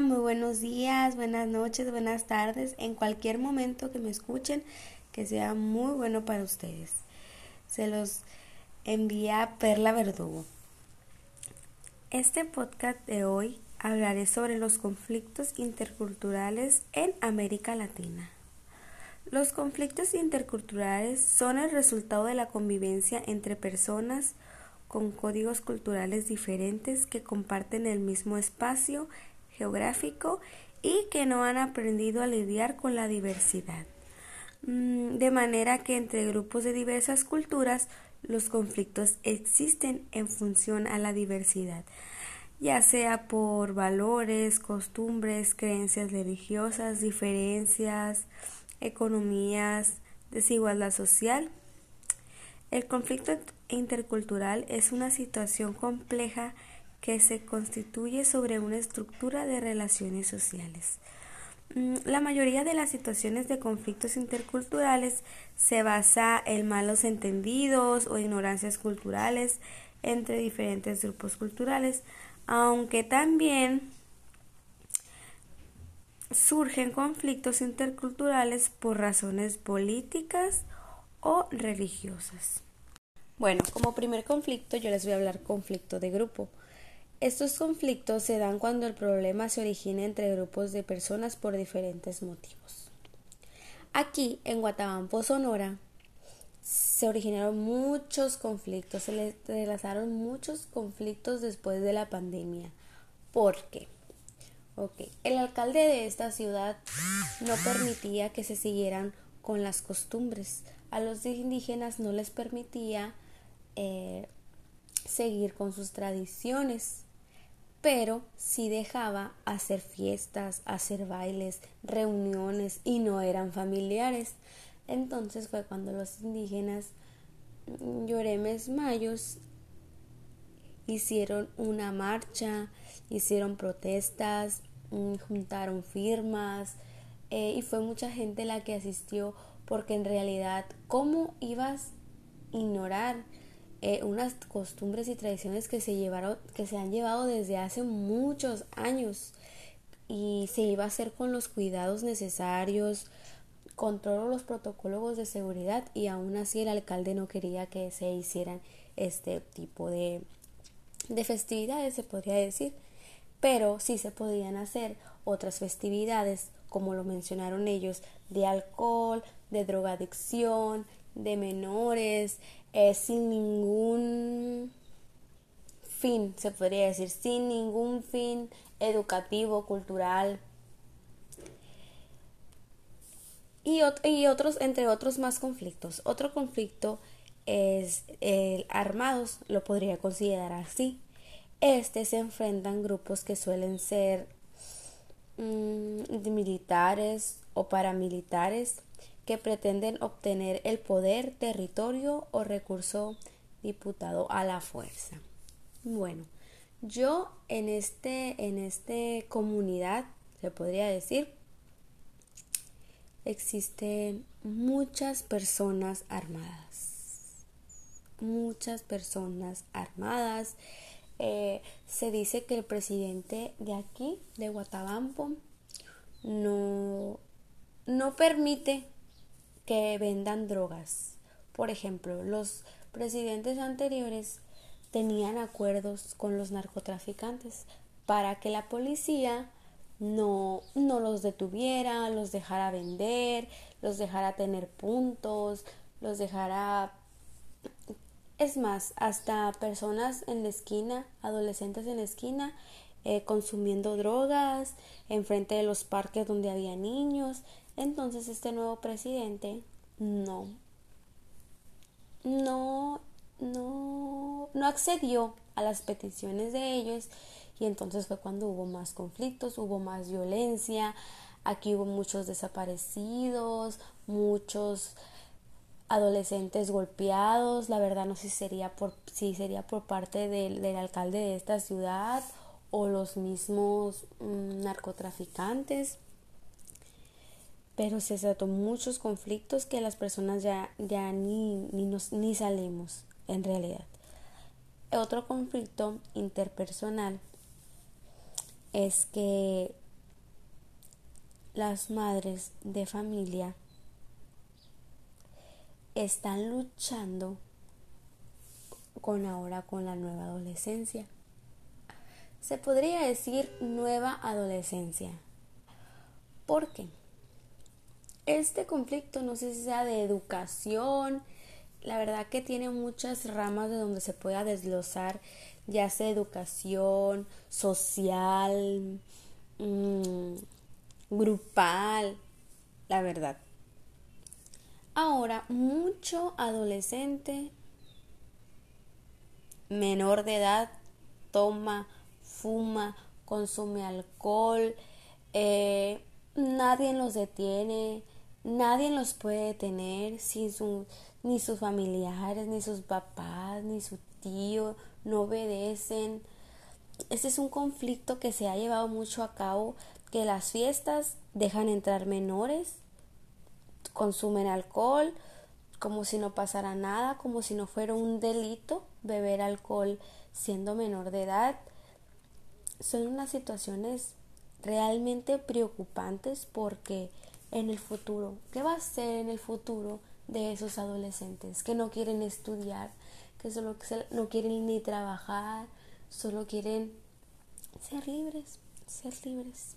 Muy buenos días, buenas noches, buenas tardes, en cualquier momento que me escuchen, que sea muy bueno para ustedes. Se los envía Perla Verdugo. Este podcast de hoy hablaré sobre los conflictos interculturales en América Latina. Los conflictos interculturales son el resultado de la convivencia entre personas con códigos culturales diferentes que comparten el mismo espacio geográfico y que no han aprendido a lidiar con la diversidad. Mm, de manera que entre grupos de diversas culturas los conflictos existen en función a la diversidad, ya sea por valores, costumbres, creencias religiosas, diferencias, economías, desigualdad social. El conflicto intercultural es una situación compleja que se constituye sobre una estructura de relaciones sociales. Mm, la mayoría de las situaciones de conflictos interculturales se basa en malos entendidos o ignorancias culturales entre diferentes grupos culturales, aunque también surgen conflictos interculturales por razones políticas o religiosas. Bueno, como primer conflicto yo les voy a hablar conflicto de grupo. Estos conflictos se dan cuando el problema se origina entre grupos de personas por diferentes motivos. Aquí, en Guatabampo, Sonora, se originaron muchos conflictos, se le relazaron muchos conflictos después de la pandemia. ¿Por qué? El alcalde de esta ciudad no permitía que se siguieran con las costumbres. A los indígenas no les permitía eh, seguir con sus tradiciones pero sí dejaba hacer fiestas, hacer bailes, reuniones y no eran familiares. Entonces fue cuando los indígenas mm, Lloremes Mayos hicieron una marcha, hicieron protestas, mm, juntaron firmas eh, y fue mucha gente la que asistió porque en realidad, ¿cómo ibas a ignorar eh, unas costumbres y tradiciones que se llevaron, que se han llevado desde hace muchos años. Y se iba a hacer con los cuidados necesarios, con todos los protocolos de seguridad y aún así el alcalde no quería que se hicieran este tipo de, de festividades, se podría decir, pero sí se podían hacer otras festividades, como lo mencionaron ellos, de alcohol, de drogadicción, de menores, sin ningún fin, se podría decir, sin ningún fin educativo, cultural. Y, y otros, entre otros más conflictos. Otro conflicto es el armados, lo podría considerar así. Este se enfrentan grupos que suelen ser mm, militares o paramilitares que pretenden obtener el poder, territorio o recurso diputado a la fuerza. Bueno, yo en este en este comunidad se podría decir existen muchas personas armadas muchas personas armadas eh, se dice que el presidente de aquí de Guatabampo no no permite que vendan drogas. Por ejemplo, los presidentes anteriores tenían acuerdos con los narcotraficantes para que la policía no, no los detuviera, los dejara vender, los dejara tener puntos, los dejara... Es más, hasta personas en la esquina, adolescentes en la esquina, eh, consumiendo drogas, enfrente de los parques donde había niños. Entonces este nuevo presidente no, no, no, no accedió a las peticiones de ellos y entonces fue cuando hubo más conflictos, hubo más violencia, aquí hubo muchos desaparecidos, muchos adolescentes golpeados, la verdad no sé si sería por, si sería por parte del, alcalde de esta ciudad o los mismos mm, narcotraficantes pero se trató muchos conflictos que las personas ya, ya ni, ni, nos, ni salimos en realidad. Otro conflicto interpersonal es que las madres de familia están luchando con ahora con la nueva adolescencia. Se podría decir nueva adolescencia. ¿Por qué? Este conflicto no sé si sea de educación, la verdad que tiene muchas ramas de donde se pueda desglosar, ya sea educación, social, mm, grupal, la verdad. Ahora, mucho adolescente menor de edad toma, fuma, consume alcohol, eh, nadie los detiene, nadie los puede detener, sin su, ni sus familiares, ni sus papás, ni su tío, no obedecen. Este es un conflicto que se ha llevado mucho a cabo, que las fiestas dejan entrar menores, consumen alcohol, como si no pasara nada, como si no fuera un delito beber alcohol siendo menor de edad. Son unas situaciones realmente preocupantes porque en el futuro, ¿qué va a ser en el futuro de esos adolescentes que no quieren estudiar, que solo no quieren ni trabajar, solo quieren ser libres, ser libres?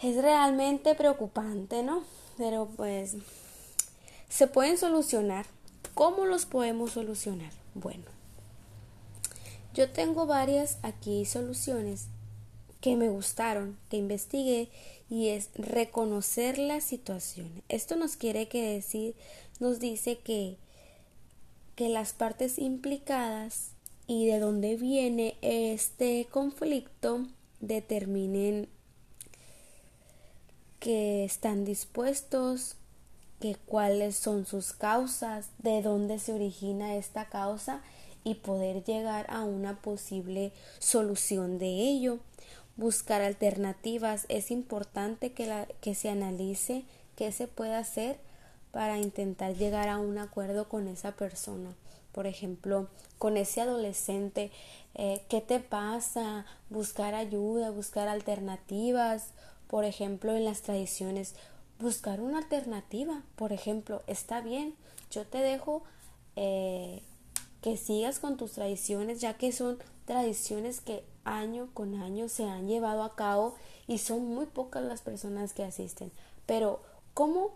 Es realmente preocupante, ¿no? Pero pues se pueden solucionar. ¿Cómo los podemos solucionar? Bueno, yo tengo varias aquí soluciones que me gustaron, que investigué y es reconocer la situación. Esto nos quiere que decir, nos dice que que las partes implicadas y de dónde viene este conflicto determinen que están dispuestos, que cuáles son sus causas, de dónde se origina esta causa y poder llegar a una posible solución de ello. Buscar alternativas. Es importante que, la, que se analice qué se puede hacer para intentar llegar a un acuerdo con esa persona. Por ejemplo, con ese adolescente, eh, ¿qué te pasa? Buscar ayuda, buscar alternativas por ejemplo, en las tradiciones, buscar una alternativa. Por ejemplo, está bien, yo te dejo eh, que sigas con tus tradiciones, ya que son tradiciones que año con año se han llevado a cabo y son muy pocas las personas que asisten. Pero, ¿cómo?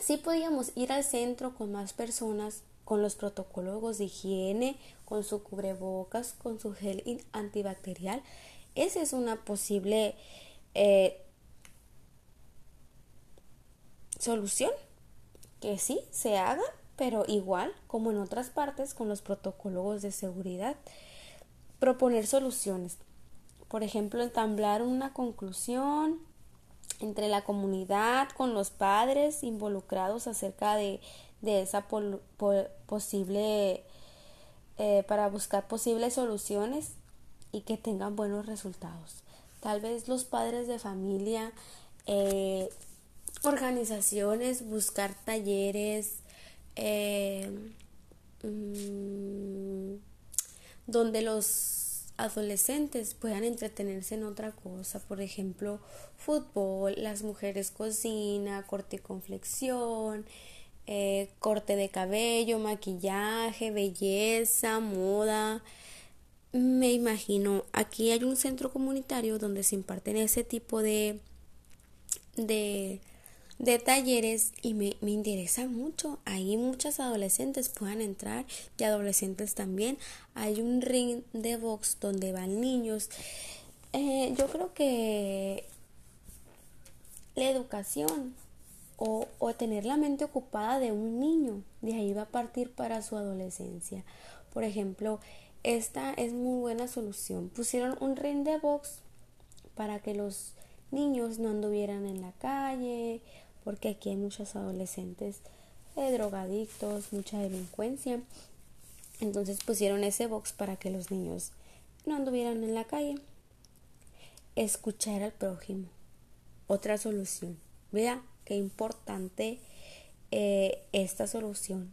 Si podíamos ir al centro con más personas, con los protocolos de higiene, con su cubrebocas, con su gel antibacterial. Esa es una posible eh, solución que sí se haga pero igual como en otras partes con los protocolos de seguridad proponer soluciones. Por ejemplo entablar una conclusión entre la comunidad con los padres involucrados acerca de, de esa posible eh, para buscar posibles soluciones y que tengan buenos resultados. Tal vez los padres de familia, eh, organizaciones, buscar talleres, eh, mm, donde los adolescentes puedan entretenerse en otra cosa, por ejemplo, fútbol, las mujeres cocina, corte y conflexión, eh, corte de cabello, maquillaje, belleza, moda, me imagino, aquí hay un centro comunitario donde se imparten ese tipo de, de, de talleres y me, me, interesa mucho. Ahí muchas adolescentes puedan entrar y adolescentes también. Hay un ring de box donde van niños. Eh, yo creo que la educación o, o tener la mente ocupada de un niño, de ahí va a partir para su adolescencia. Por ejemplo, esta es muy buena solución. Pusieron un ring de box para que los niños no anduvieran en la calle, porque aquí hay muchos adolescentes eh, drogadictos, mucha delincuencia. Entonces pusieron ese box para que los niños no anduvieran en la calle. Escuchar al prójimo. Otra solución. Vea qué importante eh, esta solución.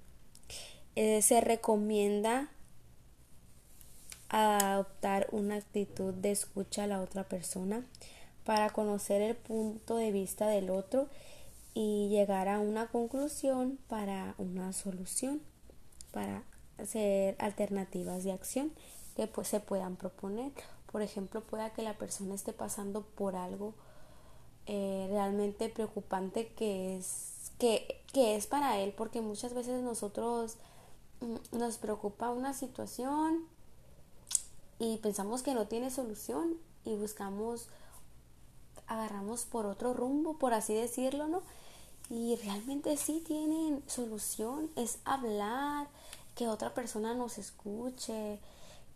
Eh, se recomienda adoptar una actitud de escucha a la otra persona para conocer el punto de vista del otro y llegar a una conclusión para una solución, para hacer alternativas de acción que pues, se puedan proponer. Por ejemplo, pueda que la persona esté pasando por algo eh, realmente preocupante que es, que, que es para él, porque muchas veces nosotros mm, nos preocupa una situación y pensamos que no tiene solución y buscamos, agarramos por otro rumbo, por así decirlo, ¿no? Y realmente sí tienen solución, es hablar, que otra persona nos escuche,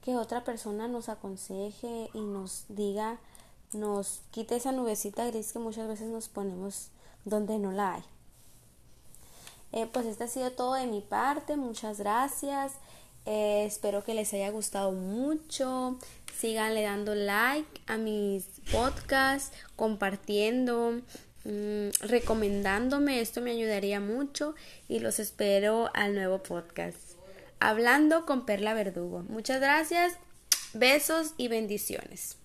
que otra persona nos aconseje y nos diga, nos quite esa nubecita gris que muchas veces nos ponemos donde no la hay. Eh, pues este ha sido todo de mi parte, muchas gracias. Eh, espero que les haya gustado mucho. Síganle dando like a mis podcasts, compartiendo, mm, recomendándome. Esto me ayudaría mucho y los espero al nuevo podcast. Hablando con Perla Verdugo. Muchas gracias. Besos y bendiciones.